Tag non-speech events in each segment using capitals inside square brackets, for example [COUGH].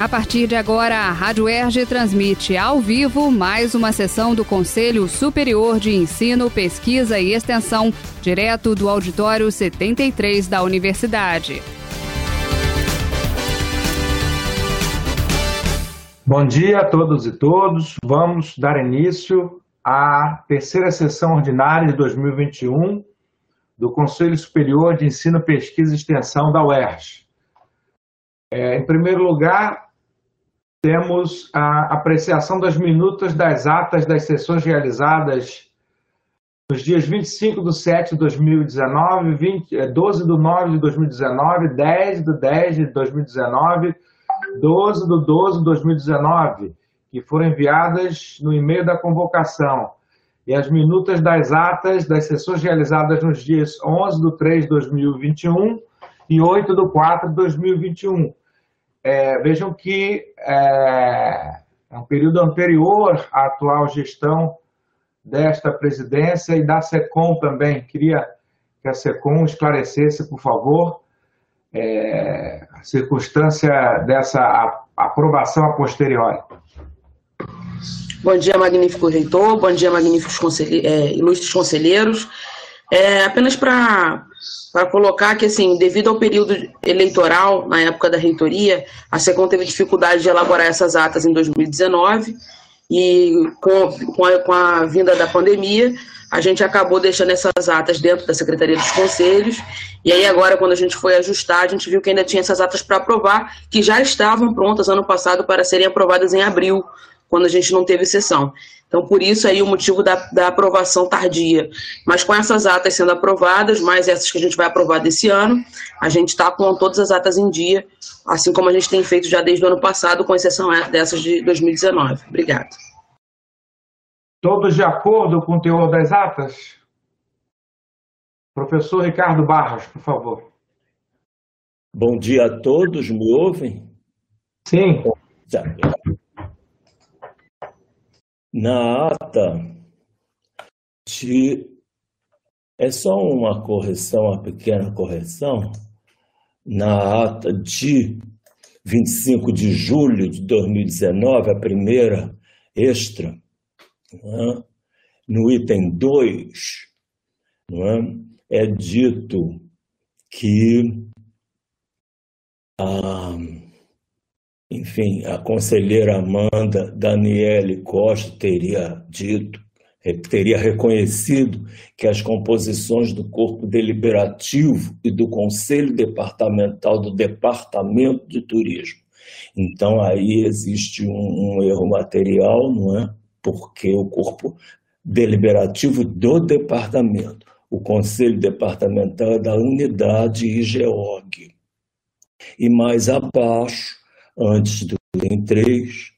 A partir de agora, a Rádio Erge transmite ao vivo mais uma sessão do Conselho Superior de Ensino, Pesquisa e Extensão, direto do Auditório 73 da Universidade. Bom dia a todos e todos. Vamos dar início à terceira sessão ordinária de 2021 do Conselho Superior de Ensino, Pesquisa e Extensão da UERJ. É, em primeiro lugar, temos a apreciação das minutas das atas das sessões realizadas nos dias 25 de 7 de 2019, 20, 12 de 9 de 2019, 10 de 10 de 2019, 12 de 12 de 2019, que foram enviadas no e-mail da convocação, e as minutas das atas das sessões realizadas nos dias 11 de 3 de 2021 e 8 de 4 de 2021 é, vejam que é, é um período anterior à atual gestão desta presidência e da SECOM também. Queria que a SECOM esclarecesse, por favor, é, a circunstância dessa aprovação a posteriori. Bom dia, magnífico reitor, bom dia, magníficos conselhe é, ilustres conselheiros. É, apenas para colocar que, assim, devido ao período eleitoral, na época da reitoria, a SECOM teve dificuldade de elaborar essas atas em 2019 e com, com, a, com a vinda da pandemia, a gente acabou deixando essas atas dentro da Secretaria dos Conselhos, e aí agora, quando a gente foi ajustar, a gente viu que ainda tinha essas atas para aprovar, que já estavam prontas ano passado para serem aprovadas em abril, quando a gente não teve sessão. Então, por isso aí o motivo da, da aprovação tardia. Mas com essas atas sendo aprovadas, mais essas que a gente vai aprovar desse ano, a gente está com todas as atas em dia, assim como a gente tem feito já desde o ano passado, com exceção dessas de 2019. Obrigada. Todos de acordo com o teor das atas? Professor Ricardo Barros, por favor. Bom dia a todos, me ouvem? Sim. Na ata de. É só uma correção, uma pequena correção. Na ata de 25 de julho de 2019, a primeira extra, é? no item 2, é? é dito que. Ah, enfim, a conselheira Amanda Daniele Costa teria dito, teria reconhecido que as composições do corpo deliberativo e do conselho departamental do Departamento de Turismo. Então aí existe um, um erro material, não é? Porque o corpo deliberativo do departamento, o conselho departamental é da unidade IGEOG. E mais abaixo antes do item 3,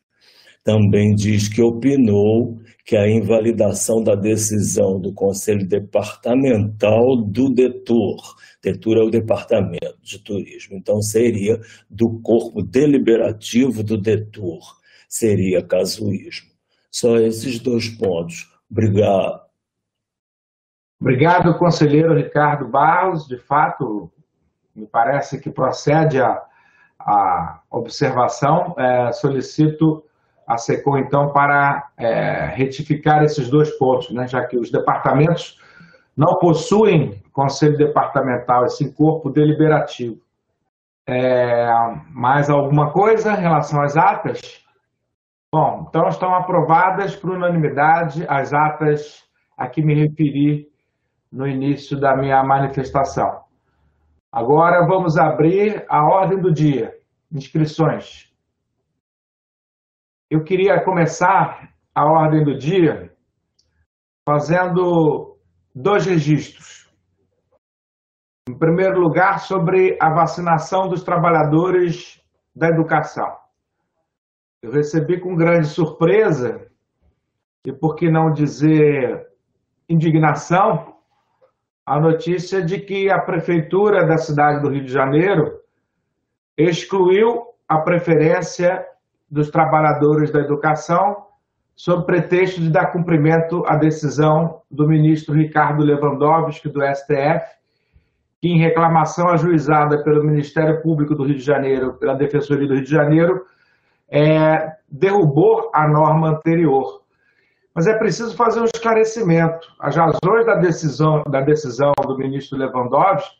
também diz que opinou que a invalidação da decisão do Conselho Departamental do DETUR, DETUR é o Departamento de Turismo, então seria do corpo deliberativo do DETUR, seria casuísmo. Só esses dois pontos. Obrigado. Obrigado, conselheiro Ricardo Barros. De fato, me parece que procede a a observação, é, solicito a SECOM, então, para é, retificar esses dois pontos, né, já que os departamentos não possuem conselho departamental, esse corpo deliberativo. É, mais alguma coisa em relação às atas? Bom, então estão aprovadas por unanimidade as atas a que me referi no início da minha manifestação. Agora vamos abrir a ordem do dia, inscrições. Eu queria começar a ordem do dia fazendo dois registros. Em primeiro lugar, sobre a vacinação dos trabalhadores da educação. Eu recebi com grande surpresa, e por que não dizer indignação, a notícia de que a prefeitura da cidade do Rio de Janeiro excluiu a preferência dos trabalhadores da educação sob pretexto de dar cumprimento à decisão do ministro Ricardo Lewandowski do STF, que em reclamação ajuizada pelo Ministério Público do Rio de Janeiro, pela Defensoria do Rio de Janeiro, é, derrubou a norma anterior. Mas é preciso fazer um esclarecimento. As razões da decisão, da decisão do ministro Lewandowski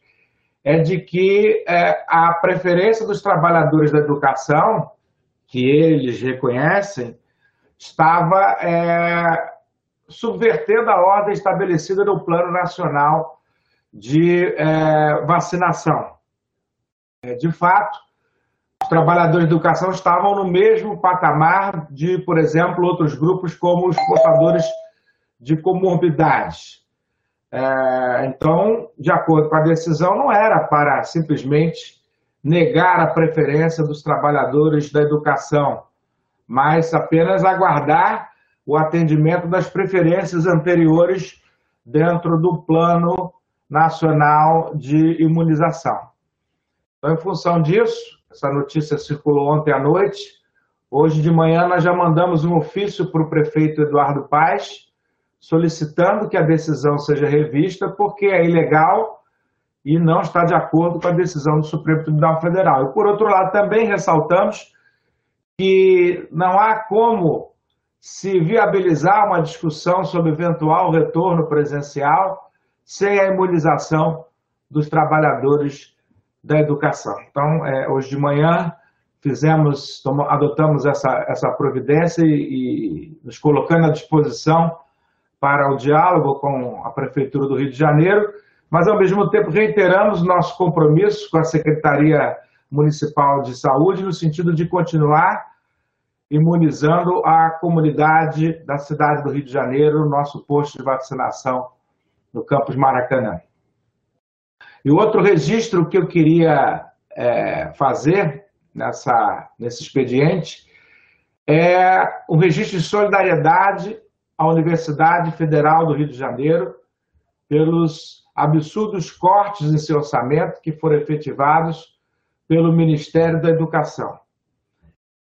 é de que é, a preferência dos trabalhadores da educação, que eles reconhecem, estava é, subvertendo a ordem estabelecida no Plano Nacional de é, Vacinação. É, de fato, trabalhadores de educação estavam no mesmo patamar de, por exemplo, outros grupos como os portadores de comorbidades. É, então, de acordo com a decisão, não era para simplesmente negar a preferência dos trabalhadores da educação, mas apenas aguardar o atendimento das preferências anteriores dentro do Plano Nacional de Imunização. Então, em função disso, essa notícia circulou ontem à noite. Hoje de manhã nós já mandamos um ofício para o prefeito Eduardo Paes, solicitando que a decisão seja revista, porque é ilegal e não está de acordo com a decisão do Supremo Tribunal Federal. E, por outro lado, também ressaltamos que não há como se viabilizar uma discussão sobre eventual retorno presencial sem a imunização dos trabalhadores da educação. Então, é, hoje de manhã fizemos, adotamos essa, essa providência e, e nos colocando à disposição para o diálogo com a Prefeitura do Rio de Janeiro, mas, ao mesmo tempo, reiteramos nosso compromisso com a Secretaria Municipal de Saúde, no sentido de continuar imunizando a comunidade da cidade do Rio de Janeiro, nosso posto de vacinação no campus Maracanã. E outro registro que eu queria é, fazer nessa, nesse expediente é o registro de solidariedade à Universidade Federal do Rio de Janeiro pelos absurdos cortes em seu orçamento que foram efetivados pelo Ministério da Educação.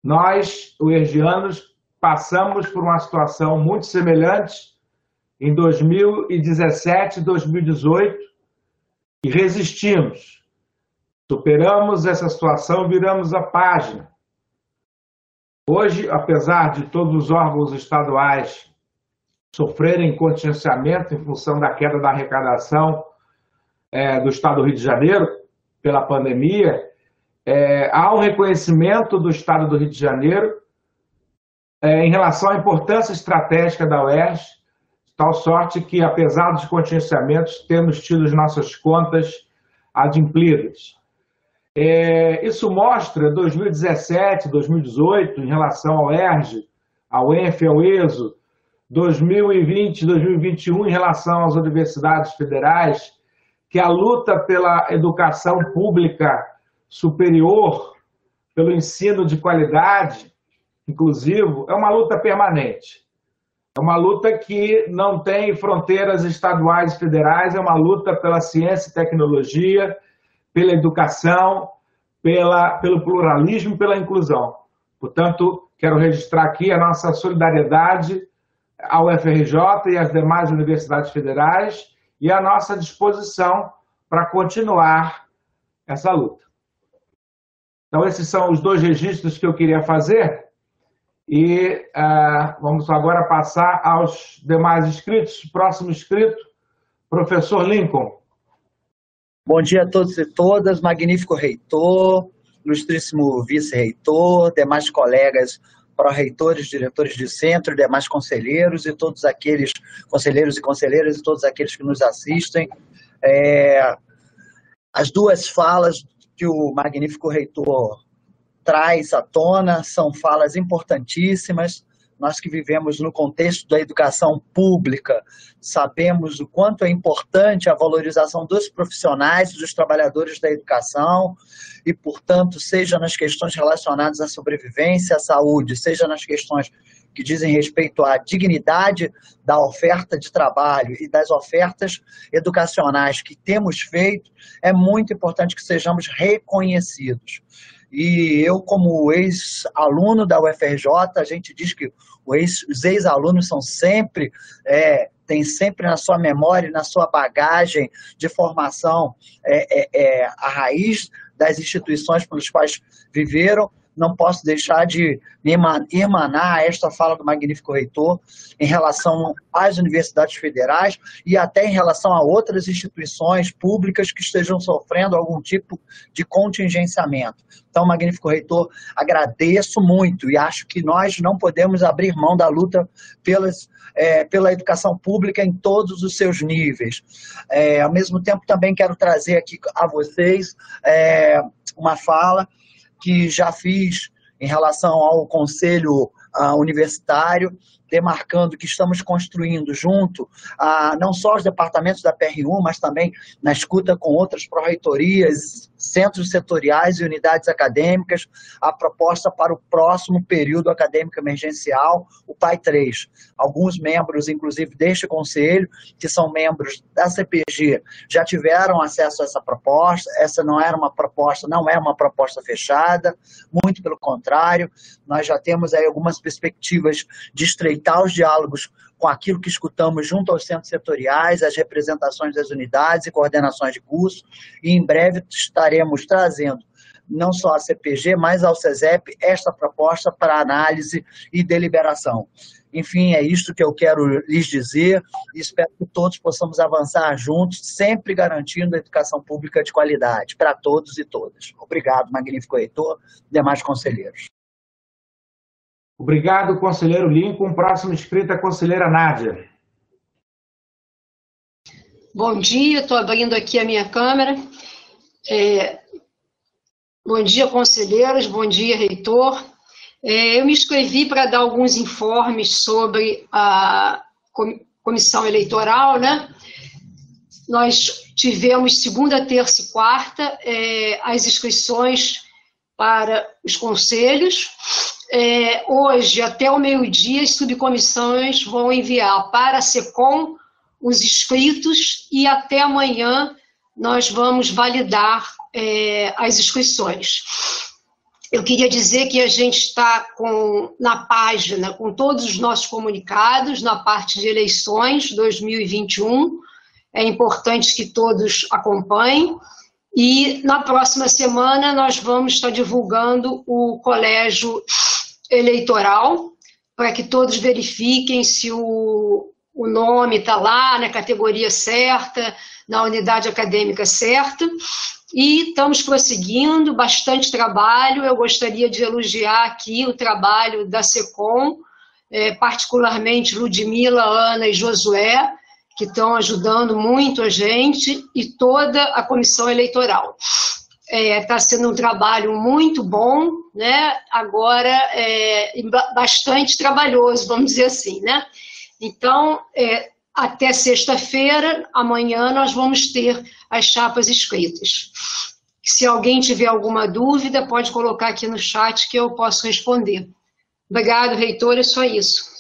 Nós, uergianos, passamos por uma situação muito semelhante em 2017 e 2018 e resistimos. Superamos essa situação, viramos a página. Hoje, apesar de todos os órgãos estaduais sofrerem contingenciamento em função da queda da arrecadação é, do Estado do Rio de Janeiro pela pandemia, é, há um reconhecimento do Estado do Rio de Janeiro é, em relação à importância estratégica da UERJ, tal sorte que, apesar dos contingenciamentos, temos tido as nossas contas adimplidas. É, isso mostra 2017, 2018, em relação ao ERJ, ao ENF, ao ESO, 2020, 2021, em relação às universidades federais, que a luta pela educação pública superior, pelo ensino de qualidade, inclusivo, é uma luta permanente. É uma luta que não tem fronteiras estaduais e federais, é uma luta pela ciência e tecnologia, pela educação, pela, pelo pluralismo pela inclusão. Portanto, quero registrar aqui a nossa solidariedade ao FRJ e às demais universidades federais e a nossa disposição para continuar essa luta. Então, esses são os dois registros que eu queria fazer. E uh, vamos agora passar aos demais inscritos. Próximo inscrito, professor Lincoln. Bom dia a todos e todas, magnífico reitor, ilustríssimo vice-reitor, demais colegas pró-reitores, diretores de centro, demais conselheiros e todos aqueles conselheiros e conselheiras e todos aqueles que nos assistem. É, as duas falas que o magnífico reitor traz à tona são falas importantíssimas. Nós que vivemos no contexto da educação pública, sabemos o quanto é importante a valorização dos profissionais, dos trabalhadores da educação, e, portanto, seja nas questões relacionadas à sobrevivência, à saúde, seja nas questões que dizem respeito à dignidade da oferta de trabalho e das ofertas educacionais que temos feito, é muito importante que sejamos reconhecidos. E eu, como ex-aluno da UFRJ, a gente diz que os ex-alunos são sempre, é, tem sempre na sua memória, na sua bagagem de formação, é, é, é, a raiz das instituições pelas quais viveram, não posso deixar de emanar esta fala do magnífico reitor em relação às universidades federais e até em relação a outras instituições públicas que estejam sofrendo algum tipo de contingenciamento. Então, magnífico reitor, agradeço muito e acho que nós não podemos abrir mão da luta pelas, é, pela educação pública em todos os seus níveis. É, ao mesmo tempo, também quero trazer aqui a vocês é, uma fala que já fiz em relação ao Conselho uh, Universitário, demarcando que estamos construindo junto a não só os departamentos da PRU, mas também na escuta com outras pró-reitorias, centros setoriais e unidades acadêmicas, a proposta para o próximo período acadêmico emergencial, o PAI 3. Alguns membros, inclusive deste conselho, que são membros da CPG, já tiveram acesso a essa proposta. Essa não era uma proposta, não é uma proposta fechada, muito pelo contrário, nós já temos aí algumas perspectivas de estreitar os diálogos com aquilo que escutamos junto aos centros setoriais, as representações das unidades e coordenações de curso, e em breve estaremos trazendo não só a CPG, mas ao CESEP, esta proposta para análise e deliberação. Enfim, é isto que eu quero lhes dizer e espero que todos possamos avançar juntos, sempre garantindo a educação pública de qualidade para todos e todas. Obrigado, magnífico reitor, demais conselheiros. Obrigado, conselheiro Lincoln. É a conselheira Nádia. Bom dia, estou abrindo aqui a minha câmera. É... Bom dia, conselheiros, bom dia, reitor. É, eu me inscrevi para dar alguns informes sobre a comissão eleitoral, né? Nós tivemos segunda, terça e quarta é, as inscrições para os conselhos é, hoje, até o meio-dia, as subcomissões vão enviar para a SECOM os inscritos e até amanhã nós vamos validar é, as inscrições. Eu queria dizer que a gente está com, na página com todos os nossos comunicados na parte de eleições 2021. É importante que todos acompanhem. E na próxima semana nós vamos estar divulgando o colégio eleitoral, para que todos verifiquem se o, o nome está lá na categoria certa, na unidade acadêmica certa. E estamos prosseguindo, bastante trabalho. Eu gostaria de elogiar aqui o trabalho da SECOM, é, particularmente Ludmila, Ana e Josué, que estão ajudando muito a gente e toda a comissão eleitoral. Está é, tá sendo um trabalho muito bom, né? agora é, bastante trabalhoso, vamos dizer assim. Né? Então, é, até sexta-feira, amanhã, nós vamos ter as chapas escritas. Se alguém tiver alguma dúvida, pode colocar aqui no chat que eu posso responder. Obrigado, reitor, é só isso.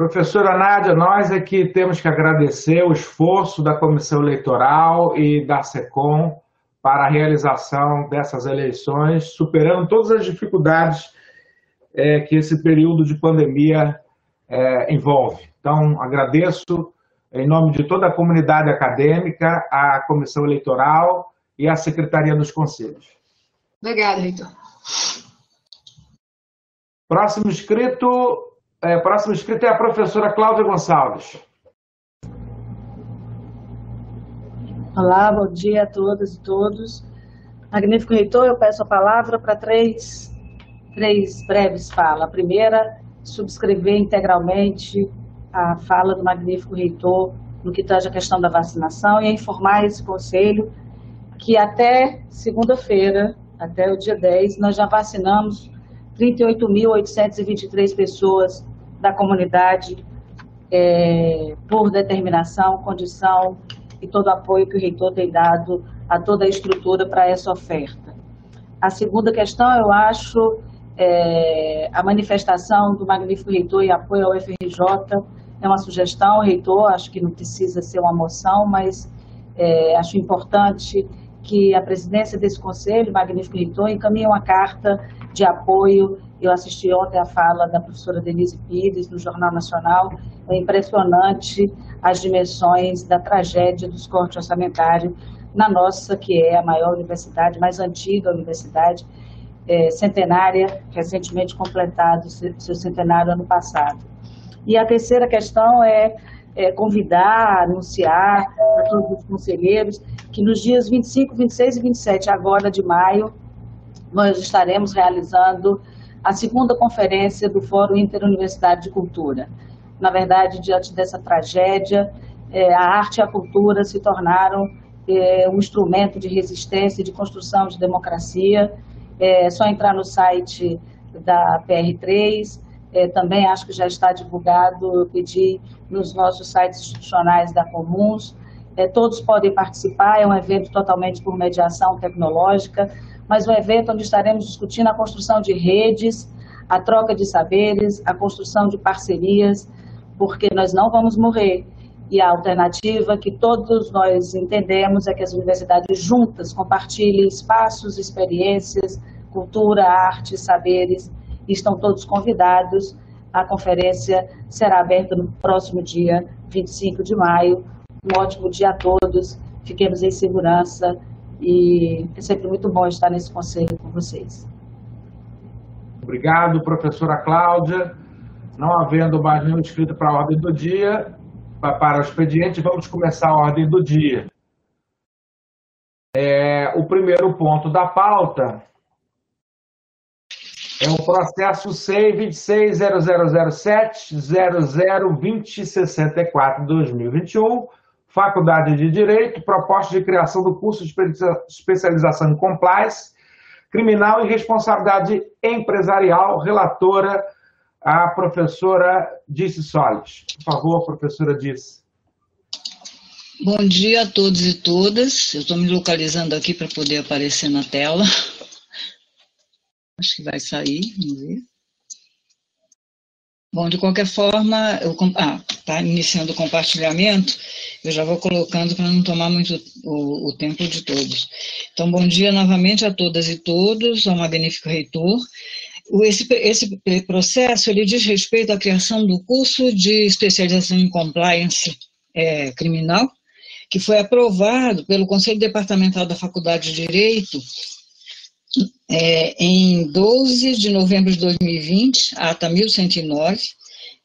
Professora Nádia, nós aqui temos que agradecer o esforço da Comissão Eleitoral e da SECOM para a realização dessas eleições, superando todas as dificuldades é, que esse período de pandemia é, envolve. Então, agradeço em nome de toda a comunidade acadêmica, a Comissão Eleitoral e a Secretaria dos Conselhos. Obrigada, Heitor. Próximo inscrito, é, próximo inscrito é a professora Cláudia Gonçalves. Olá, bom dia a todas e todos. Magnífico reitor, eu peço a palavra para três, três breves falas. A primeira, subscrever integralmente a fala do magnífico reitor no que tange a questão da vacinação e informar esse conselho que até segunda-feira, até o dia 10, nós já vacinamos 38.823 pessoas da comunidade é, por determinação, condição e todo o apoio que o reitor tem dado a toda a estrutura para essa oferta. A segunda questão, eu acho, é, a manifestação do magnífico reitor em apoio ao FRJ é uma sugestão, reitor, acho que não precisa ser uma moção, mas é, acho importante que a presidência desse conselho, magnífico reitor, encaminhe uma carta de apoio. Eu assisti ontem a fala da professora Denise Pires no Jornal Nacional. É impressionante as dimensões da tragédia dos cortes orçamentários na nossa, que é a maior universidade, mais antiga universidade, é, centenária, recentemente completado seu centenário ano passado. E a terceira questão é, é convidar, anunciar a todos os conselheiros que nos dias 25, 26 e 27 agora de maio nós estaremos realizando a segunda conferência do Fórum Interuniversidade de Cultura. Na verdade, diante dessa tragédia, é, a arte e a cultura se tornaram é, um instrumento de resistência e de construção de democracia. É só entrar no site da PR3, é, também acho que já está divulgado, eu pedi nos nossos sites institucionais da Comuns. É, todos podem participar, é um evento totalmente por mediação tecnológica, mas um evento onde estaremos discutindo a construção de redes, a troca de saberes, a construção de parcerias, porque nós não vamos morrer. E a alternativa que todos nós entendemos é que as universidades juntas compartilhem espaços, experiências, cultura, arte, saberes, estão todos convidados. A conferência será aberta no próximo dia 25 de maio. Um ótimo dia a todos. Fiquemos em segurança e é sempre muito bom estar nesse conselho com vocês. Obrigado, professora Cláudia. Não havendo mais nenhum inscrito para a ordem do dia, para o expediente, vamos começar a ordem do dia. É, o primeiro ponto da pauta é o processo C 260007-002064-2021, Faculdade de Direito, proposta de criação do curso de especialização em compliance, criminal e responsabilidade empresarial, relatora a professora Disse Solis. Por favor, professora Disse. Bom dia a todos e todas. Eu estou me localizando aqui para poder aparecer na tela. Acho que vai sair, vamos ver. Bom, de qualquer forma, eu ah, tá iniciando o compartilhamento, eu já vou colocando para não tomar muito o, o, tempo de todos. Então, bom dia novamente a todas e todos, ao magnífico reitor. Esse, esse processo ele diz respeito à criação do curso de especialização em compliance é, criminal, que foi aprovado pelo Conselho Departamental da Faculdade de Direito é, em 12 de novembro de 2020, a ata 1109,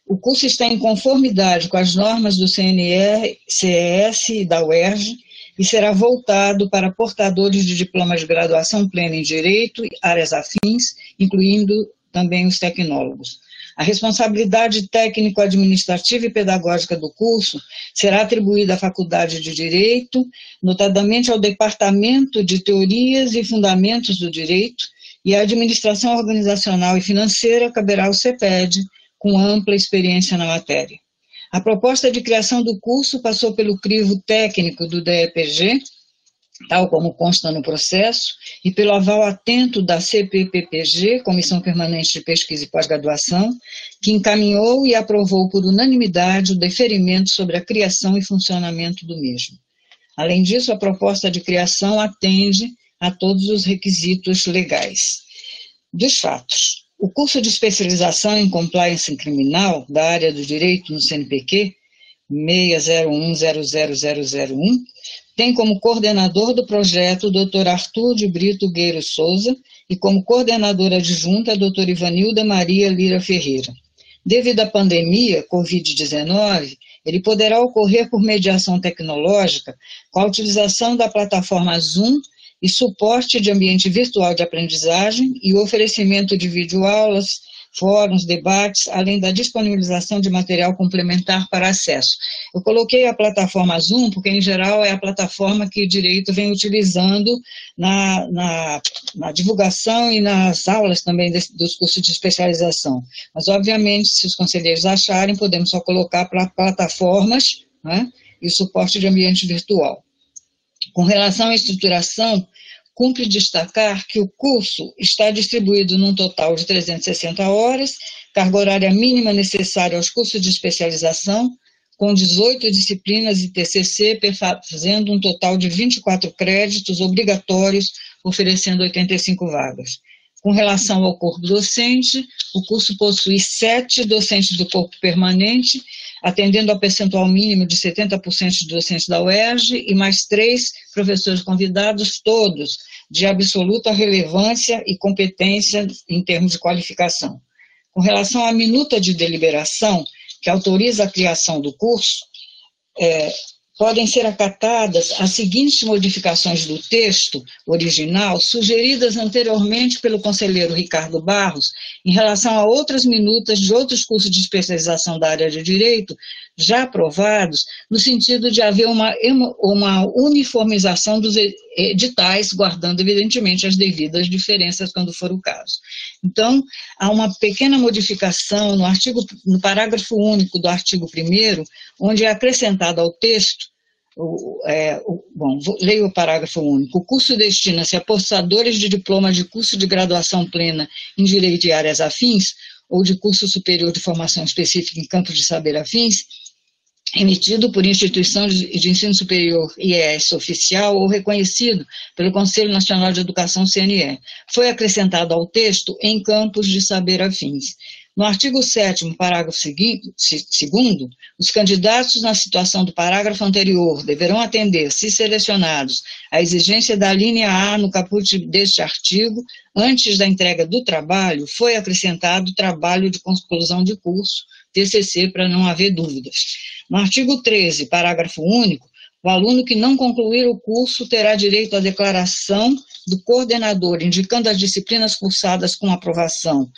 o curso está em conformidade com as normas do CNR, CES e da UERJ e será voltado para portadores de diplomas de graduação plena em Direito e áreas afins, incluindo também os tecnólogos. A responsabilidade técnico-administrativa e pedagógica do curso será atribuída à Faculdade de Direito, notadamente ao Departamento de Teorias e Fundamentos do Direito, e a administração organizacional e financeira caberá ao CEPED, com ampla experiência na matéria. A proposta de criação do curso passou pelo crivo técnico do DEPG, tal como consta no processo, e pelo aval atento da CPPPG, Comissão Permanente de Pesquisa e Pós-Graduação, que encaminhou e aprovou por unanimidade o deferimento sobre a criação e funcionamento do mesmo. Além disso, a proposta de criação atende a todos os requisitos legais. Dos fatos, o curso de especialização em compliance criminal da área do direito no CNPq, 601000001, tem como coordenador do projeto o Dr. Arthur de Brito Gueiro Souza e como coordenadora adjunta a doutora Ivanilda Maria Lira Ferreira. Devido à pandemia Covid-19, ele poderá ocorrer por mediação tecnológica com a utilização da plataforma Zoom e suporte de ambiente virtual de aprendizagem e oferecimento de videoaulas, fóruns, debates, além da disponibilização de material complementar para acesso. Eu coloquei a plataforma Zoom, porque em geral é a plataforma que o direito vem utilizando na, na, na divulgação e nas aulas também desse, dos cursos de especialização. Mas, obviamente, se os conselheiros acharem, podemos só colocar para plataformas né, e suporte de ambiente virtual. Com relação à estruturação, cumpre destacar que o curso está distribuído num total de 360 horas, carga horária mínima necessária aos cursos de especialização, com 18 disciplinas e TCC, fazendo um total de 24 créditos obrigatórios, oferecendo 85 vagas. Com relação ao corpo docente, o curso possui sete docentes do corpo permanente, atendendo ao percentual mínimo de 70% de docentes da UERJ e mais três professores convidados, todos de absoluta relevância e competência em termos de qualificação. Com relação à minuta de deliberação, que autoriza a criação do curso, é, podem ser acatadas as seguintes modificações do texto original, sugeridas anteriormente pelo conselheiro Ricardo Barros, em relação a outras minutas de outros cursos de especialização da área de direito, já aprovados, no sentido de haver uma, uma uniformização dos editais, guardando, evidentemente, as devidas diferenças quando for o caso. Então, há uma pequena modificação no artigo, no parágrafo único do artigo 1 onde é acrescentado ao texto o, é, o, bom, vou, leio o parágrafo único. O curso destina-se a portadores de diploma de curso de graduação plena em Direito e áreas afins, ou de curso superior de formação específica em campos de saber afins, emitido por instituição de ensino superior IES oficial ou reconhecido pelo Conselho Nacional de Educação CNE. Foi acrescentado ao texto em campos de saber afins. No artigo 7 parágrafo seguinte, segundo, os candidatos na situação do parágrafo anterior deverão atender, se selecionados, à exigência da linha A no caput deste artigo, antes da entrega do trabalho, foi acrescentado trabalho de conclusão de curso, TCC, para não haver dúvidas. No artigo 13, parágrafo único, o aluno que não concluir o curso terá direito à declaração do coordenador, indicando as disciplinas cursadas com aprovação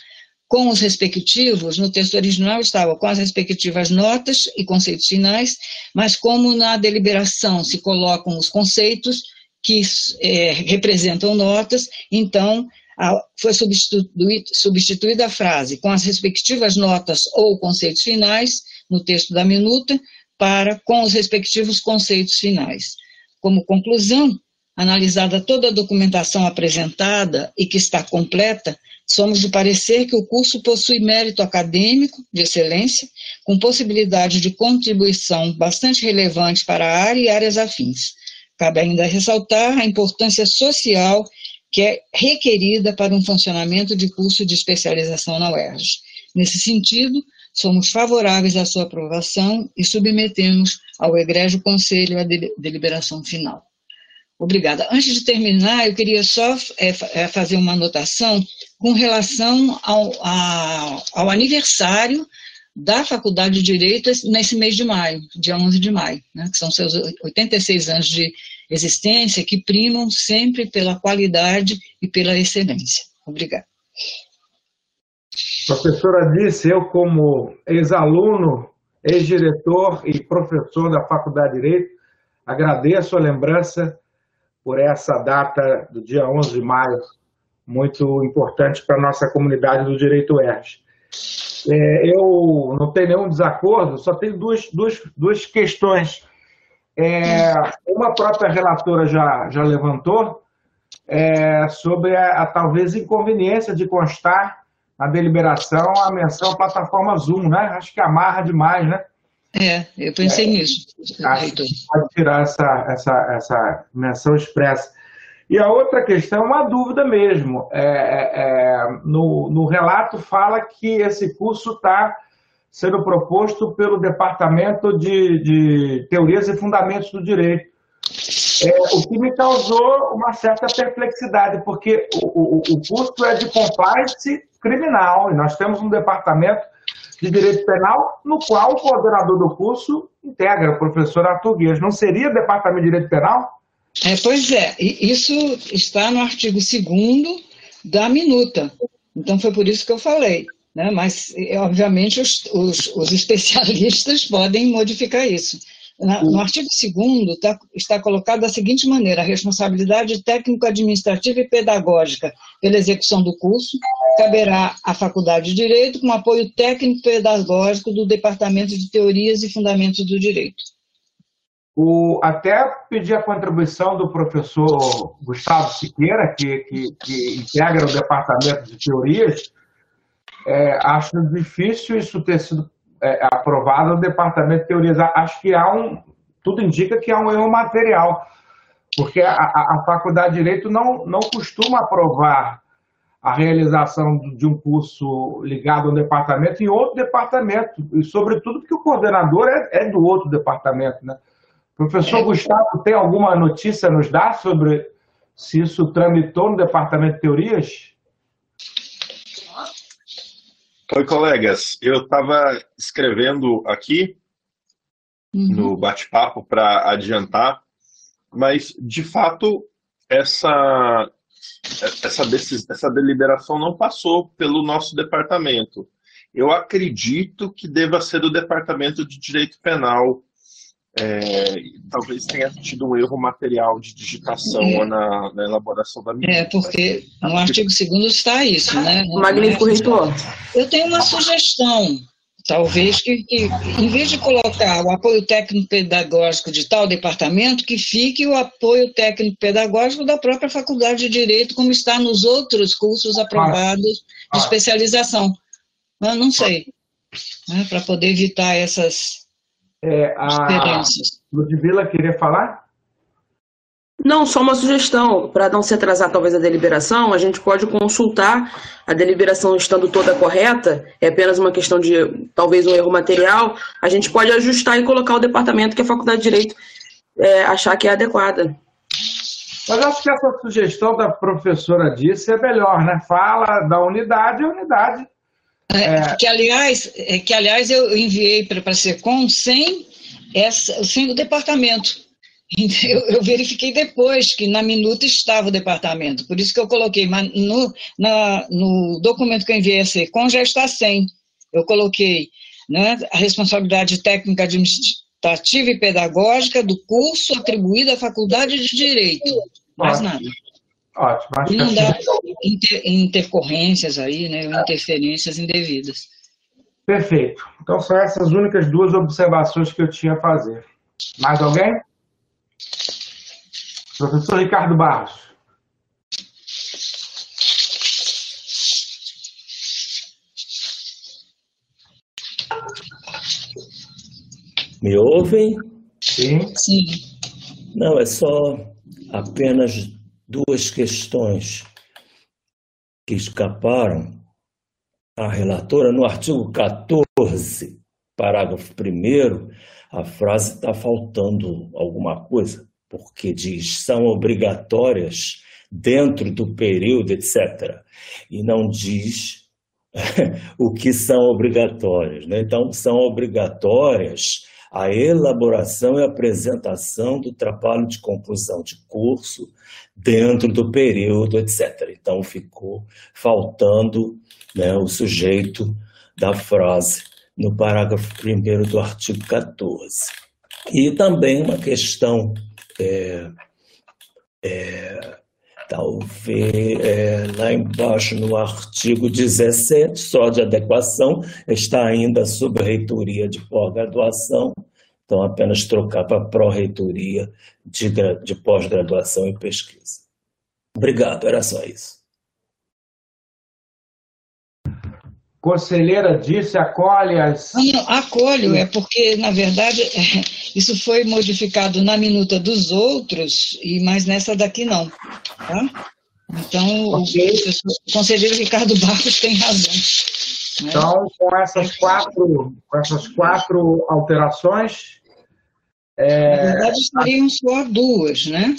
com os respectivos, no texto original estava com as respectivas notas e conceitos finais, mas como na deliberação se colocam os conceitos que é, representam notas, então foi substituída a frase com as respectivas notas ou conceitos finais, no texto da minuta, para com os respectivos conceitos finais. Como conclusão, analisada toda a documentação apresentada e que está completa, Somos de parecer que o curso possui mérito acadêmico de excelência, com possibilidade de contribuição bastante relevante para a área e áreas afins. Cabe ainda ressaltar a importância social que é requerida para um funcionamento de curso de especialização na UERJ. Nesse sentido, somos favoráveis à sua aprovação e submetemos ao egrégio conselho a deliberação final. Obrigada. Antes de terminar, eu queria só é, é, fazer uma anotação com relação ao, a, ao aniversário da Faculdade de Direito nesse mês de maio, dia 11 de maio, né, que são seus 86 anos de existência, que primam sempre pela qualidade e pela excelência. Obrigada. Professora disse, eu como ex-aluno, ex-diretor e professor da Faculdade de Direito, agradeço a lembrança por essa data do dia 11 de maio, muito importante para a nossa comunidade do Direito ERJ. É, eu não tenho nenhum desacordo, só tenho duas, duas, duas questões. É, uma própria relatora já, já levantou é, sobre a, a, talvez inconveniência de constar na deliberação a menção à plataforma Zoom, né? Acho que amarra demais, né? É, eu pensei é, nisso. Pode tirar essa, essa, essa menção expressa. E a outra questão uma dúvida mesmo. É, é, é no, no relato fala que esse curso está sendo proposto pelo Departamento de, de Teorias e Fundamentos do Direito. É, o que me causou uma certa perplexidade, porque o, o, o curso é de compliance criminal, e nós temos um departamento de Direito Penal, no qual o coordenador do curso integra, o professor Arthur Guias. Não seria Departamento de Direito Penal? É, pois é, isso está no artigo 2 da minuta. Então, foi por isso que eu falei. Né? Mas, obviamente, os, os, os especialistas [LAUGHS] podem modificar isso. No artigo 2 tá, está colocado da seguinte maneira: a responsabilidade técnico-administrativa e pedagógica pela execução do curso caberá à Faculdade de Direito com apoio técnico-pedagógico do Departamento de Teorias e Fundamentos do Direito. O, até pedir a contribuição do professor Gustavo Siqueira, que, que, que integra o Departamento de Teorias, é, acho difícil isso ter sido é, aprovado no Departamento de Teorias. Acho que há um, tudo indica que há um erro material, porque a, a, Faculdade de Direito não, não costuma aprovar a realização de um curso ligado a um departamento em outro departamento, e sobretudo porque o coordenador é, é do outro departamento, né? Professor é. Gustavo, tem alguma notícia a nos dar sobre se isso tramitou no departamento de teorias? Oi, colegas. Eu estava escrevendo aqui uhum. no bate-papo para adiantar, mas de fato essa essa, essa deliberação não passou pelo nosso departamento. Eu acredito que deva ser do Departamento de Direito Penal. É, talvez tenha tido um erro material de digitação é. na, na, elaboração da medida. É, porque no artigo 2 está isso, né? Magnífico, reitor. Eu tenho uma sugestão. Talvez que, que, em vez de colocar o apoio técnico-pedagógico de tal departamento, que fique o apoio técnico-pedagógico da própria Faculdade de Direito, como está nos outros cursos aprovados de ah. especialização. Eu não sei, né, para poder evitar essas é, a. Ludmila queria falar? Não, só uma sugestão. Para não se atrasar talvez a deliberação, a gente pode consultar a deliberação estando toda correta, é apenas uma questão de talvez um erro material, a gente pode ajustar e colocar o departamento que a Faculdade de Direito é, achar que é adequada. Mas acho que essa sugestão da professora disse é melhor, né? Fala da unidade, a unidade. É, é... Que, aliás, é, que, aliás, eu enviei para a SECOM sem, essa, sem o departamento [LAUGHS] eu, eu, verifiquei depois que na minuta estava o departamento, por isso que eu coloquei, mas no, na, no documento que eu enviei a SECOM já está sem. Eu coloquei né, a responsabilidade técnica administrativa e pedagógica do curso atribuído à Faculdade de Direito. Mais nada. Ótimo. E não dá inter, intercorrências aí, né, interferências indevidas. Perfeito. Então são essas únicas duas observações que eu tinha a fazer. Mais alguém? Professor Ricardo Barros. Me ouvem? Sim. Sim. Não, é só apenas duas questões que escaparam à relatora. No artigo 14, parágrafo 1, a frase está faltando alguma coisa porque diz são obrigatórias dentro do período, etc. E não diz [LAUGHS] o que são obrigatórias. Né? Então, são obrigatórias a elaboração e apresentação do trabalho de conclusão de curso dentro do período, etc. Então, ficou faltando né, o sujeito da frase no parágrafo 1 do artigo 14. E também uma questão é, é, talvez é, lá embaixo no artigo 17, só de adequação, está ainda sob reitoria de pós-graduação, então apenas trocar para pró-reitoria de, de pós-graduação e pesquisa. Obrigado, era só isso. Conselheira disse, acolhe as. Não, acolho, é porque, na verdade, [LAUGHS] isso foi modificado na minuta dos outros, e mas nessa daqui não. Tá? Então, okay. o, conselheiro Ricardo Barros tem razão. Né? Então, com essas quatro, com essas quatro alterações. É... Na verdade, estariam só duas, né?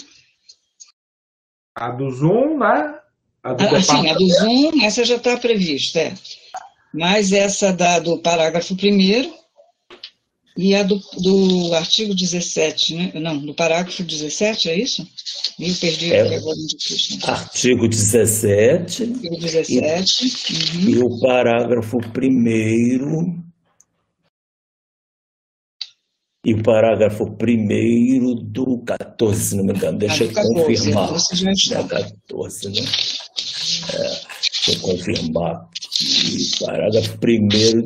A do Zoom, né? A do ah, sim, a do Zoom, essa já está prevista, é mais essa da, do parágrafo 1 e a do, do artigo 17, né? Não, do parágrafo 17, é isso? Eu perdi é, agora onde Artigo 17. Artigo 17. E, uhum. e o parágrafo 1 e o parágrafo 1 do 14, se não me engano. Deixa ah, eu 14, confirmar. Você já está. 14, né? É, deixa eu confirmar parágrafo primeiro.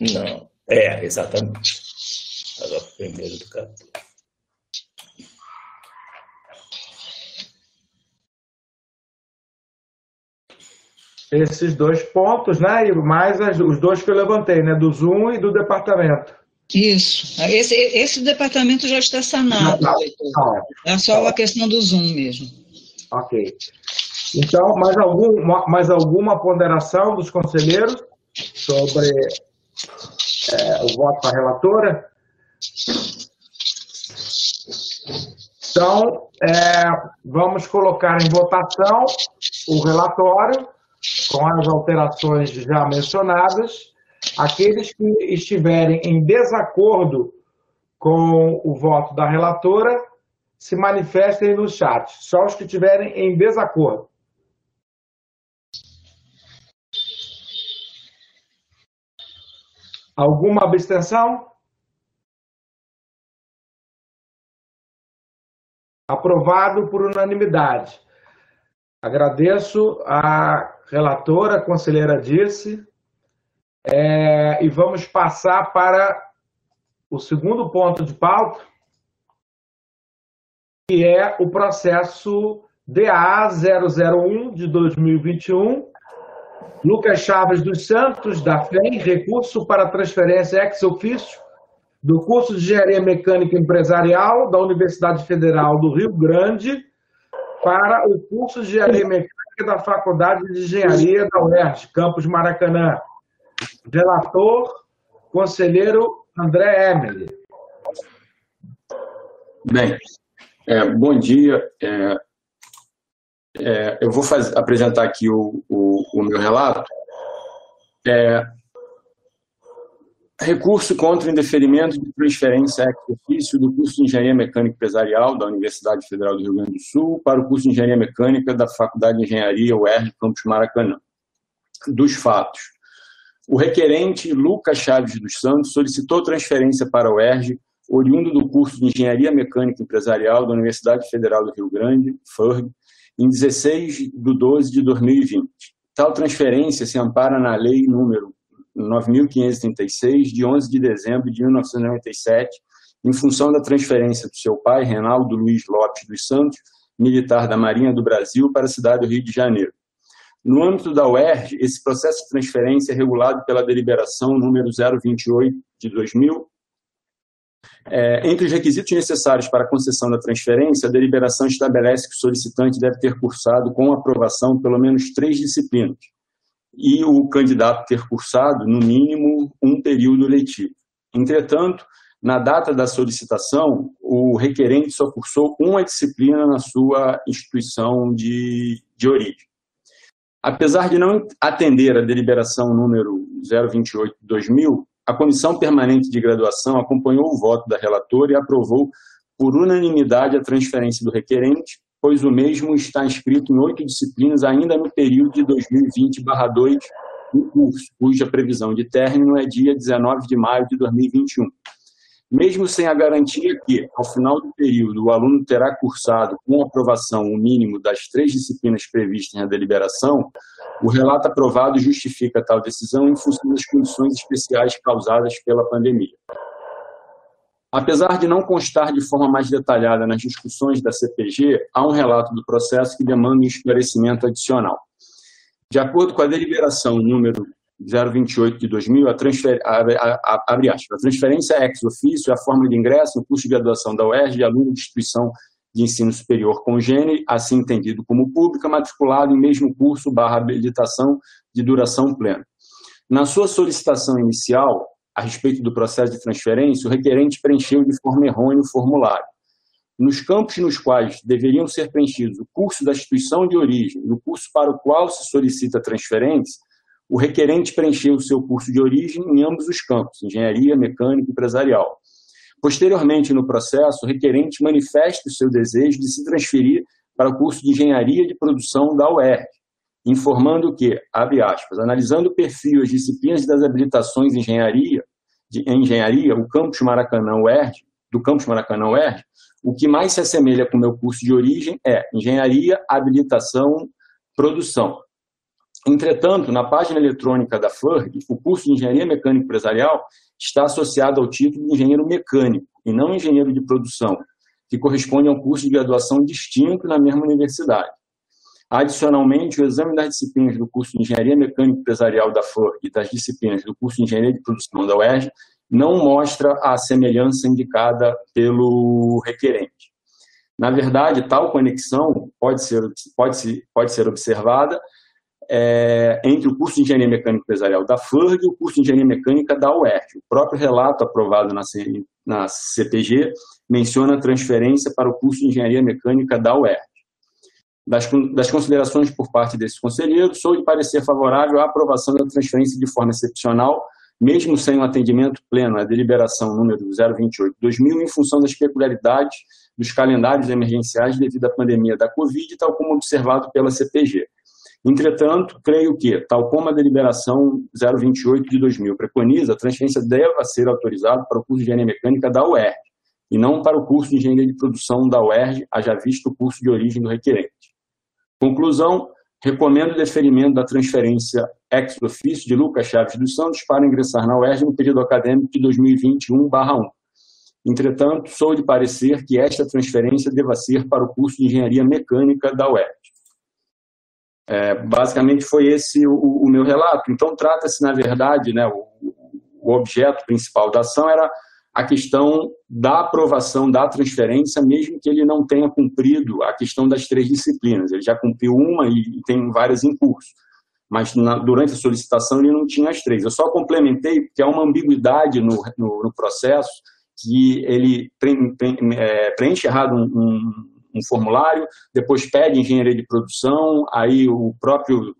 Não. É, exatamente. Parágrafo primeiro do 14. Esses dois pontos, né? E mais as, os dois que eu levantei, né? Do Zoom e do departamento. Isso. Esse, esse departamento já está sanado. Não, não, não, é só a questão do Zoom mesmo. Ok. Então, mais, algum, mais alguma ponderação dos conselheiros sobre é, o voto da relatora? Então, é, vamos colocar em votação o relatório com as alterações já mencionadas. Aqueles que estiverem em desacordo com o voto da relatora, se manifestem no chat. Só os que estiverem em desacordo. Alguma abstenção? Aprovado por unanimidade. Agradeço a relatora, a conselheira Dirce, é, e vamos passar para o segundo ponto de pauta, que é o processo DA 001 de 2021, Lucas Chaves dos Santos, da FEM, recurso para transferência ex ofício do curso de Engenharia Mecânica Empresarial da Universidade Federal do Rio Grande para o curso de Engenharia Mecânica da Faculdade de Engenharia da UERJ, campus Maracanã. Relator, conselheiro André Emily. Bem, é, bom dia. É, é, eu vou fazer, apresentar aqui o, o, o meu relato. É, recurso contra o indeferimento de transferência ex ofício do curso de Engenharia Mecânica Empresarial da Universidade Federal do Rio Grande do Sul para o curso de Engenharia Mecânica da Faculdade de Engenharia UERJ Campus Maracanã. Dos fatos. O requerente Lucas Chaves dos Santos solicitou transferência para a UERJ, oriundo do curso de Engenharia Mecânica Empresarial da Universidade Federal do Rio Grande, FURG, em 16 de 12 de 2020. Tal transferência se ampara na Lei número 9.536, de 11 de dezembro de 1997, em função da transferência do seu pai, Reinaldo Luiz Lopes dos Santos, militar da Marinha do Brasil, para a cidade do Rio de Janeiro. No âmbito da UERJ, esse processo de transferência é regulado pela deliberação número 028 de 2000, é, entre os requisitos necessários para a concessão da transferência, a deliberação estabelece que o solicitante deve ter cursado com aprovação pelo menos três disciplinas e o candidato ter cursado, no mínimo, um período letivo. Entretanto, na data da solicitação, o requerente só cursou uma disciplina na sua instituição de, de origem. Apesar de não atender a deliberação número 028 de 2000, a Comissão Permanente de Graduação acompanhou o voto da relatora e aprovou por unanimidade a transferência do requerente, pois o mesmo está inscrito em oito disciplinas ainda no período de 2020-2 do curso, cuja previsão de término é dia 19 de maio de 2021. Mesmo sem a garantia que, ao final do período, o aluno terá cursado com aprovação o mínimo das três disciplinas previstas na deliberação, o relato aprovado justifica tal decisão em função das condições especiais causadas pela pandemia. Apesar de não constar de forma mais detalhada nas discussões da CPG, há um relato do processo que demanda um esclarecimento adicional. De acordo com a deliberação número 028 de 2000, a, transfer, a, a, a, a transferência ex ofício é a forma de ingresso no curso de graduação da UERJ de aluno de instituição de ensino superior congênere, assim entendido como pública, matriculado em mesmo curso barra habilitação de duração plena. Na sua solicitação inicial, a respeito do processo de transferência, o requerente preencheu de forma errônea o formulário. Nos campos nos quais deveriam ser preenchidos o curso da instituição de origem e o curso para o qual se solicita transferência, o requerente preencheu o seu curso de origem em ambos os campos, engenharia, mecânica e empresarial. Posteriormente, no processo, o requerente manifesta o seu desejo de se transferir para o curso de Engenharia de Produção da UERJ, informando que, abre aspas, analisando o perfil e as disciplinas das habilitações em engenharia, de, engenharia, o campus Maracanã UERJ, do campus Maracanã UERJ, o que mais se assemelha com o meu curso de origem é engenharia, habilitação, produção. Entretanto, na página eletrônica da FURG, o curso de Engenharia Mecânica Empresarial está associado ao título de engenheiro mecânico e não engenheiro de produção, que corresponde a um curso de graduação distinto na mesma universidade. Adicionalmente, o exame das disciplinas do curso de Engenharia Mecânica Empresarial da FURG e das disciplinas do curso de Engenharia de Produção da UERJ não mostra a semelhança indicada pelo requerente. Na verdade, tal conexão pode ser, pode pode ser observada é, entre o curso de Engenharia Mecânica Empresarial da FURG e o curso de Engenharia Mecânica da UERJ. O próprio relato aprovado na, na CPG menciona a transferência para o curso de Engenharia Mecânica da UERJ. Das, das considerações por parte desse conselheiro, sou de parecer favorável à aprovação da transferência de forma excepcional, mesmo sem o um atendimento pleno à deliberação número 028-2000, em função das peculiaridades dos calendários emergenciais devido à pandemia da Covid, tal como observado pela CPG. Entretanto, creio que, tal como a deliberação 028 de 2000 preconiza, a transferência deva ser autorizada para o curso de Engenharia Mecânica da UERJ, e não para o curso de Engenharia de Produção da UERJ, haja visto o curso de origem do requerente. Conclusão, recomendo o deferimento da transferência ex officio de Lucas Chaves dos Santos para ingressar na UERJ no período acadêmico de 2021-1. Entretanto, sou de parecer que esta transferência deva ser para o curso de Engenharia Mecânica da UERJ. É, basicamente foi esse o, o meu relato. Então, trata-se, na verdade, né, o, o objeto principal da ação era a questão da aprovação da transferência, mesmo que ele não tenha cumprido a questão das três disciplinas. Ele já cumpriu uma e tem várias em curso, mas na, durante a solicitação ele não tinha as três. Eu só complementei porque há uma ambiguidade no, no, no processo que ele é, preenche errado um, um, um, formulário, depois pede engenharia de produção, aí o próprio,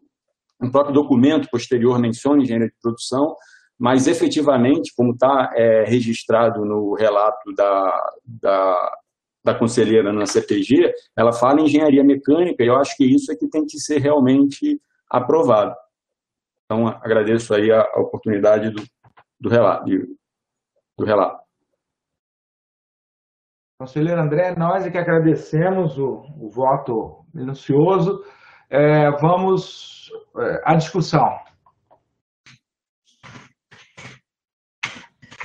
um próprio documento posterior menciona engenharia de produção, mas efetivamente, como está é, registrado no relato da, da, da conselheira na CPG, ela fala em engenharia mecânica e eu acho que isso é que tem que ser realmente aprovado. Então, agradeço aí a, a oportunidade do, do relato. Do relato. Conselheiro André, nós é que agradecemos o, o voto minucioso. É, vamos é, à discussão.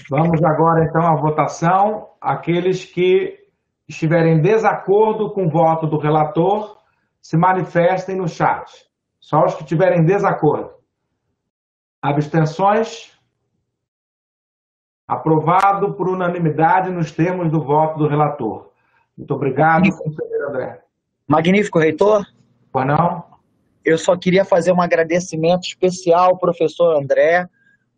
Vamos agora, então, à votação. Aqueles que estiverem em desacordo com o voto do relator, se manifestem no chat. Só os que estiverem em desacordo. Abstenções? Aprovado por unanimidade nos termos do voto do relator. Muito obrigado, conselheiro André. Magnífico, reitor. Pois não? Eu só queria fazer um agradecimento especial ao professor André,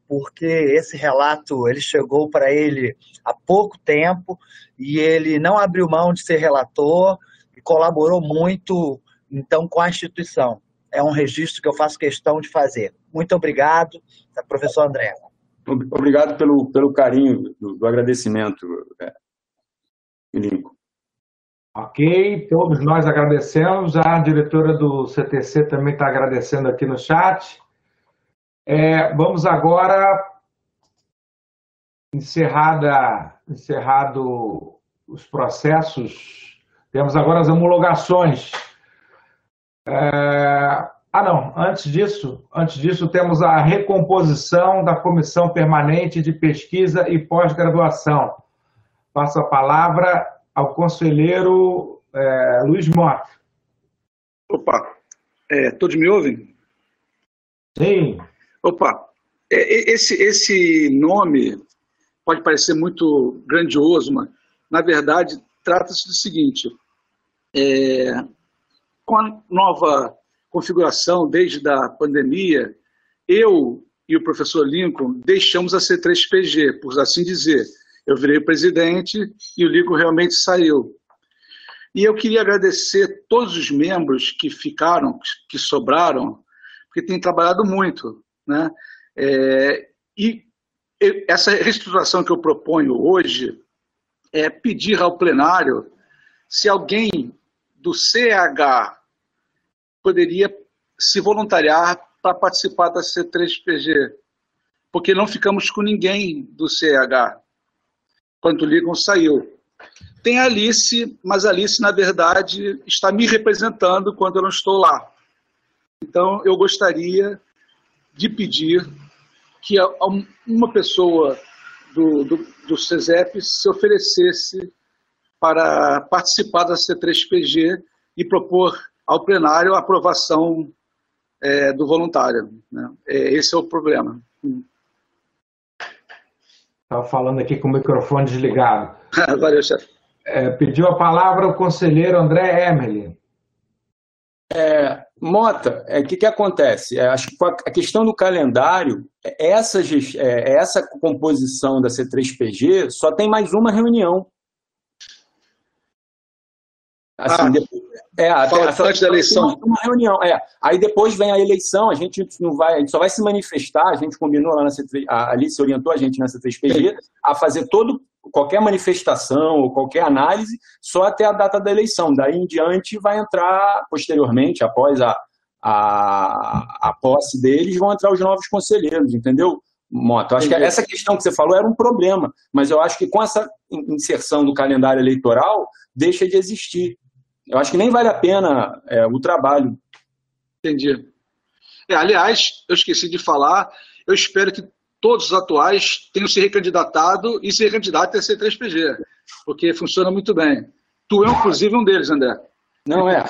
porque esse relato ele chegou para ele há pouco tempo e ele não abriu mão de ser relator e colaborou muito então com a instituição. É um registro que eu faço questão de fazer. Muito obrigado, professor André. Obrigado pelo, pelo carinho do, do agradecimento, é. Ok, todos nós agradecemos. A diretora do CTC também está agradecendo aqui no chat. É, vamos agora, encerrada, encerrado os processos, temos agora as homologações. É, ah, não. Antes disso, antes disso, temos a recomposição da Comissão Permanente de Pesquisa e Pós-Graduação. Passo a palavra ao conselheiro é, Luiz Mota. Opa, é, todos me ouvem? Sim. Opa, é, esse, esse nome pode parecer muito grandioso, mas, na verdade, trata-se do seguinte: é, com a nova configuração desde a pandemia, eu e o professor Lincoln deixamos a C3PG, por assim dizer. Eu virei presidente e o Lincoln realmente saiu. E eu queria agradecer todos os membros que ficaram, que sobraram, porque têm trabalhado muito. Né? É, e essa reestruturação que eu proponho hoje é pedir ao plenário se alguém do CH poderia se voluntariar para participar da C3PG, porque não ficamos com ninguém do CH quando Lincoln saiu. Tem a Alice, mas a Alice, na verdade, está me representando quando eu não estou lá. Então, eu gostaria de pedir que uma pessoa do, do, do CESEP se oferecesse para participar da C3PG e propor ao plenário a aprovação é, do voluntário. Né? É, esse é o problema. Estava falando aqui com o microfone desligado. [LAUGHS] Valeu, chefe. É, pediu a palavra o conselheiro André Emerlin. É, Mota, o é, que, que acontece? É, acho que a questão do calendário, é, essa, é, essa composição da C3PG só tem mais uma reunião. Assim, ah, depois, é, até, antes da eleição. Uma reunião, é. Aí depois vem a eleição, a gente não vai, a gente só vai se manifestar, a gente combinou lá na C3, a Alice orientou a gente na C3PG a fazer todo qualquer manifestação ou qualquer análise só até a data da eleição. Daí em diante vai entrar, posteriormente, após a, a, a posse deles, vão entrar os novos conselheiros, entendeu? Mota. Acho que essa questão que você falou era um problema, mas eu acho que com essa inserção do calendário eleitoral deixa de existir. Eu acho que nem vale a pena é, o trabalho. Entendi. É, aliás, eu esqueci de falar, eu espero que todos os atuais tenham se recandidatado e se recandidatem a C3PG, porque funciona muito bem. Tu é, inclusive, um deles, André. Não é.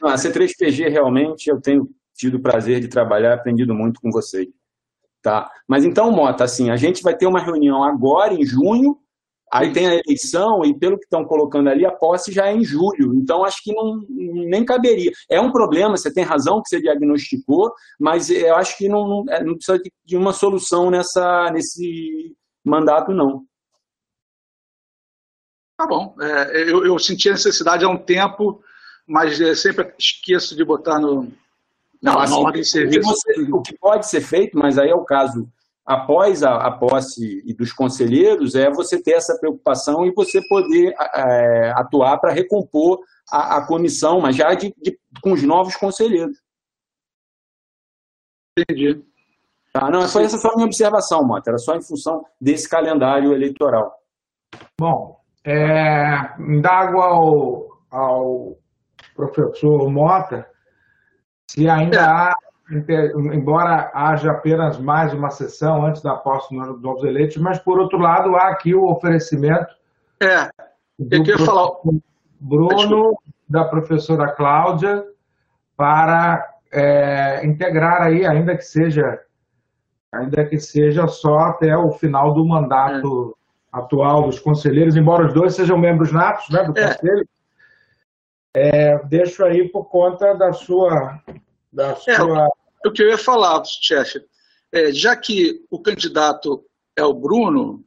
Não, a C3PG, realmente, eu tenho tido o prazer de trabalhar, aprendido muito com vocês. Tá? Mas então, Mota, assim, a gente vai ter uma reunião agora, em junho, Aí tem a eleição, e pelo que estão colocando ali, a posse já é em julho. Então, acho que não, nem caberia. É um problema, você tem razão que você diagnosticou, mas eu acho que não, não, é, não precisa de uma solução nessa, nesse mandato, não. Tá bom. É, eu, eu senti a necessidade há um tempo, mas é, sempre esqueço de botar no, não, assim, ordem de serviço. O que, você, o que pode ser feito, mas aí é o caso após a, a posse e dos conselheiros, é você ter essa preocupação e você poder é, atuar para recompor a, a, comissão, mas já de, de, com os novos conselheiros. Entendi. Tá, não, foi essa só a minha observação, Mota, era só em função desse calendário eleitoral. Bom, é, indago ao, ao professor Mota se ainda é. há embora haja apenas mais uma sessão antes da posse dos novos eleitos, mas, por outro lado, há aqui o oferecimento é, do eu falar... Bruno, da professora Cláudia, para é, integrar aí, ainda que seja ainda que seja só até o final do mandato é. atual dos conselheiros, embora os dois sejam membros natos né, do é. conselho, é, deixo aí por conta da sua da é, sua... É, o que eu ia falar, chefe, é, já que o candidato é o Bruno,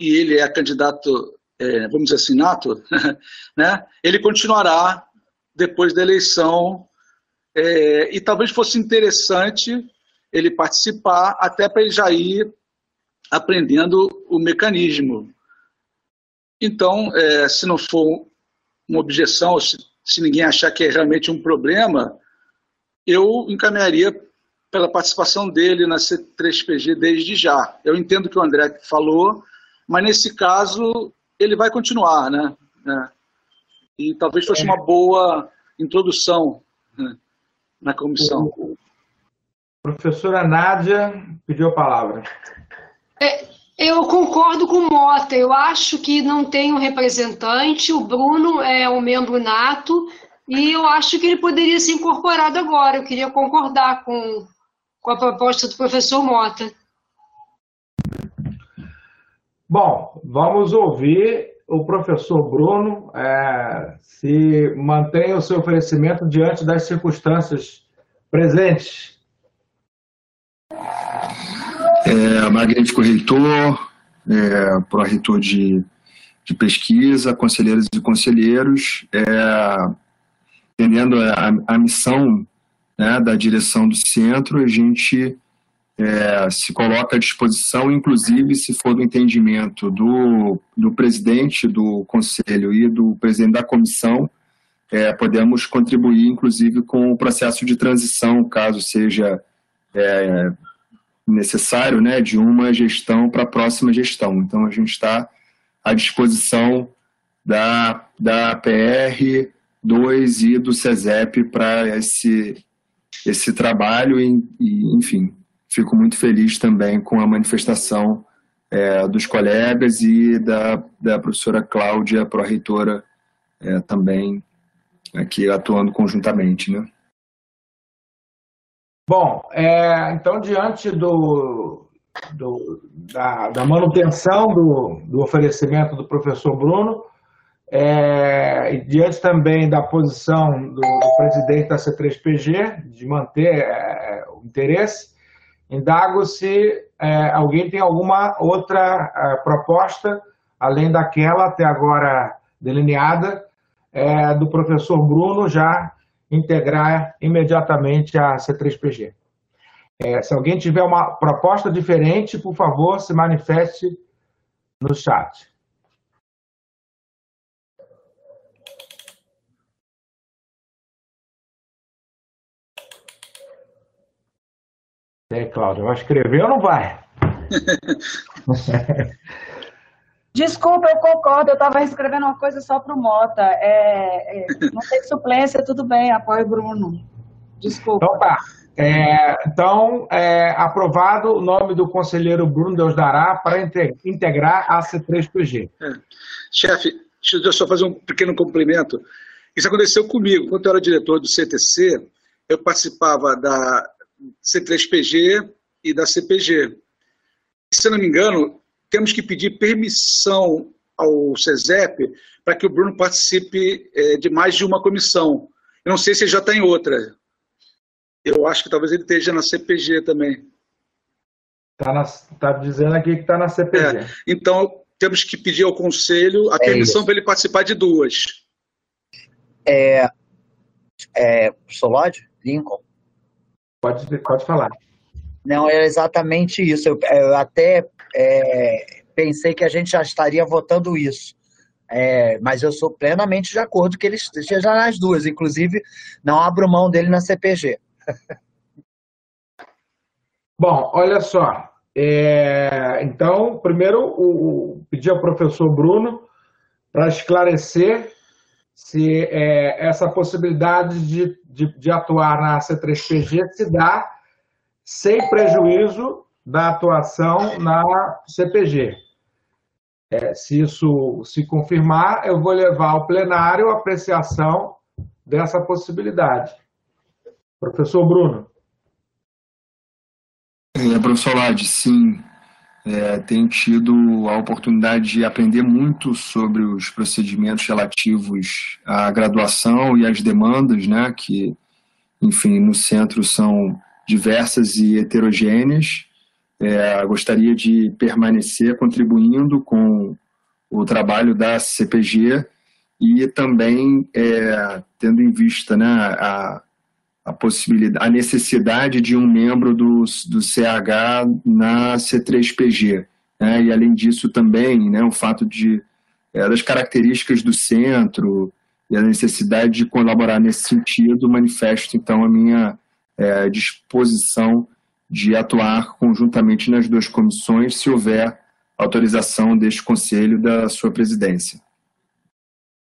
e ele é candidato, é, vamos dizer assim, nato, [LAUGHS] né, ele continuará depois da eleição, é, e talvez fosse interessante ele participar, até para ele já ir aprendendo o mecanismo. Então, é, se não for uma objeção, se, se ninguém achar que é realmente um problema, eu encaminharia pela participação dele na C3PG desde já. Eu entendo que o André falou, mas nesse caso ele vai continuar, né? É. E talvez fosse uma boa introdução né, na comissão. Professora Nádia pediu a palavra. É, eu concordo com o Mota. Eu acho que não tem um representante. O Bruno é um membro nato e eu acho que ele poderia ser incorporado agora. Eu queria concordar com, com a proposta do professor Mota. Bom, vamos ouvir o professor Bruno é, se mantém o seu oferecimento diante das circunstâncias presentes. É, magnífico reitor, é, pró-reitor de, de pesquisa, conselheiros e conselheiros, é, entendendo a, a missão né, da direção do centro, a gente é, se coloca à disposição, inclusive se for do entendimento do, do presidente do conselho e do presidente da comissão, é, podemos contribuir, inclusive, com o processo de transição, caso seja é, necessário, né, de uma gestão para a próxima gestão. Então, a gente está à disposição da, da PR, 2 e do CESEP para esse, esse trabalho e, e, enfim, fico muito feliz também com a manifestação é, dos colegas e da, da professora Cláudia, pró-reitora, é, também aqui atuando conjuntamente, né? Bom, é, então diante do, do da, da, manutenção do, do oferecimento do professor Bruno, é, diante também da posição do, do, presidente da C3PG, de manter é, o interesse, indago se é, alguém tem alguma outra é, proposta, além daquela até agora delineada, é, do professor Bruno já integrar imediatamente a C3PG. É, se alguém tiver uma proposta diferente, por favor, se manifeste no chat. E aí, Cláudia, vai escrever ou não vai? [LAUGHS] Desculpa, eu concordo, eu estava escrevendo uma coisa só para o Mota. É, é, não tem suplência, tudo bem, apoio Bruno. Desculpa. Então tá. É, então, é, aprovado o nome do conselheiro Bruno Deus Dará para integrar a C3PG. É. Chefe, deixa eu só fazer um pequeno complemento. Isso aconteceu comigo. Quando eu era diretor do CTC, eu participava da C3PG e da CPG. Se eu não me engano, temos que pedir permissão ao CESEP para que o Bruno participe é, de mais de uma comissão. Eu não sei se ele já está em outra. Eu acho que talvez ele esteja na CPG também. Está tá dizendo aqui que está na CPG. É, então, temos que pedir ao Conselho a é permissão para ele participar de duas. É, é, Solode? Lincoln? Pode, pode falar. Não, era exatamente isso. Eu, eu até é, pensei que a gente já estaria votando isso. É, mas eu sou plenamente de acordo que ele esteja nas duas. Inclusive, não abro mão dele na CPG. [LAUGHS] Bom, olha só. É, então, primeiro, o, pedir ao professor Bruno para esclarecer se é, essa possibilidade de, de, de, atuar na C3PG se dá sem prejuízo da atuação na CPG. É, se isso se confirmar, eu vou levar ao plenário a apreciação dessa possibilidade. Professor Bruno. É, professor Lade, sim. É, tenho tido a oportunidade de aprender muito sobre os procedimentos relativos à graduação e às demandas, né, que, enfim, no centro são diversas e heterogêneas. É, gostaria de permanecer contribuindo com o trabalho da CPG e também é, tendo em vista né, a, a possibilidade, a necessidade de um membro do, do CH na C3PG. Né? E, além disso, também né, o fato de, é, das características do centro e a necessidade de colaborar nesse sentido, manifesto, então, a minha é, disposição de atuar conjuntamente nas duas comissões, se houver autorização deste Conselho da sua presidência.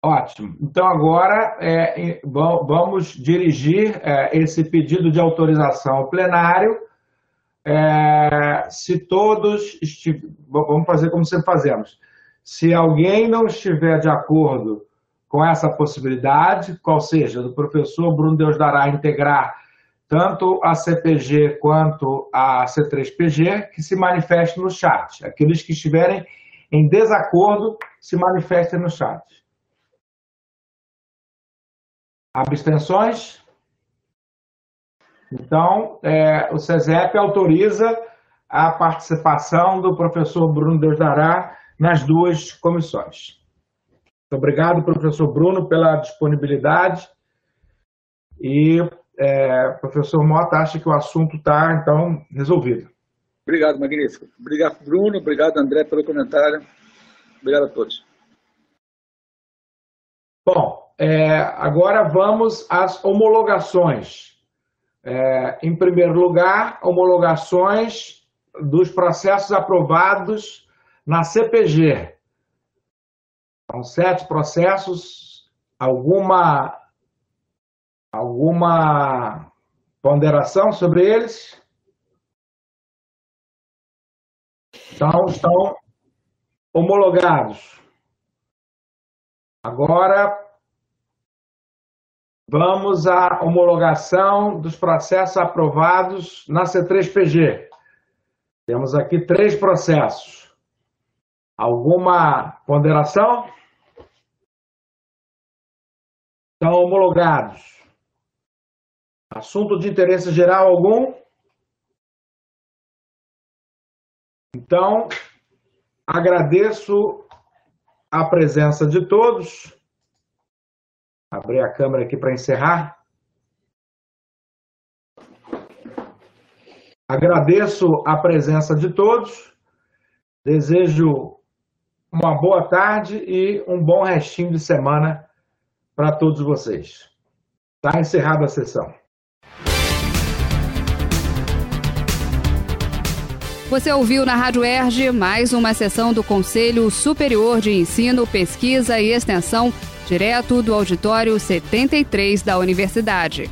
Ótimo. Então, agora é, vamos dirigir é, esse pedido de autorização ao plenário. É, se todos estiver, vamos fazer como sempre fazemos. Se alguém não estiver de acordo com essa possibilidade, qual seja, do professor Bruno Deus dará integrar tanto a CPG quanto a C3PG, que se manifeste no chat. Aqueles que estiverem em desacordo, se manifestem no chat. Abstenções? Então, é, o SESEP autoriza a participação do professor Bruno Deus Dará nas duas comissões. Muito obrigado, professor Bruno, pela disponibilidade. E é, professor Mota acha que o assunto está, então, resolvido. Obrigado, magnífico. Obrigado, Bruno. Obrigado, André, pelo comentário. Obrigado a todos. Bom, é, agora vamos às homologações. É, em primeiro lugar, homologações dos processos aprovados na CPG. São sete processos, alguma, alguma ponderação sobre eles? Então, estão homologados. Agora, Vamos à homologação dos processos aprovados na C3PG. Temos aqui três processos. Alguma ponderação? Estão homologados. Assunto de interesse geral algum? Então, agradeço a presença de todos. Abrir a câmera aqui para encerrar. Agradeço a presença de todos. Desejo uma boa tarde e um bom restinho de semana para todos vocês. Está encerrada a sessão. Você ouviu na Rádio Erge mais uma sessão do Conselho Superior de Ensino, Pesquisa e Extensão, direto do auditório 73 da Universidade.